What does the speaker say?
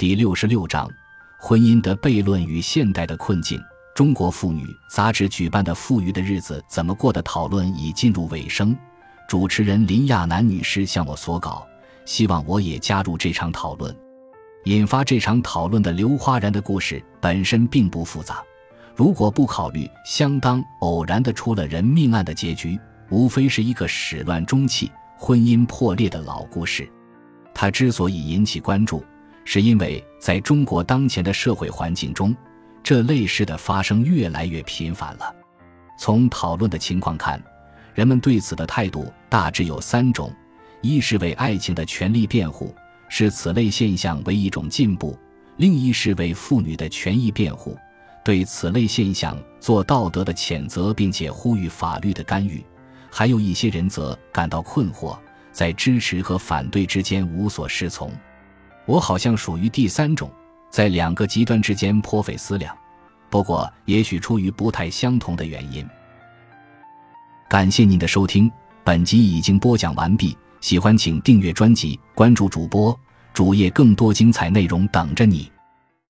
第六十六章：婚姻的悖论与现代的困境。中国妇女杂志举办的“富裕的日子怎么过”的讨论已进入尾声。主持人林亚楠女士向我所稿，希望我也加入这场讨论。引发这场讨论的刘花然的故事本身并不复杂，如果不考虑相当偶然的出了人命案的结局，无非是一个始乱终弃、婚姻破裂的老故事。它之所以引起关注，是因为在中国当前的社会环境中，这类事的发生越来越频繁了。从讨论的情况看，人们对此的态度大致有三种：一是为爱情的权利辩护，视此类现象为一种进步；另一是为妇女的权益辩护，对此类现象做道德的谴责，并且呼吁法律的干预；还有一些人则感到困惑，在支持和反对之间无所适从。我好像属于第三种，在两个极端之间颇费思量，不过也许出于不太相同的原因。感谢您的收听，本集已经播讲完毕。喜欢请订阅专辑，关注主播主页，更多精彩内容等着你。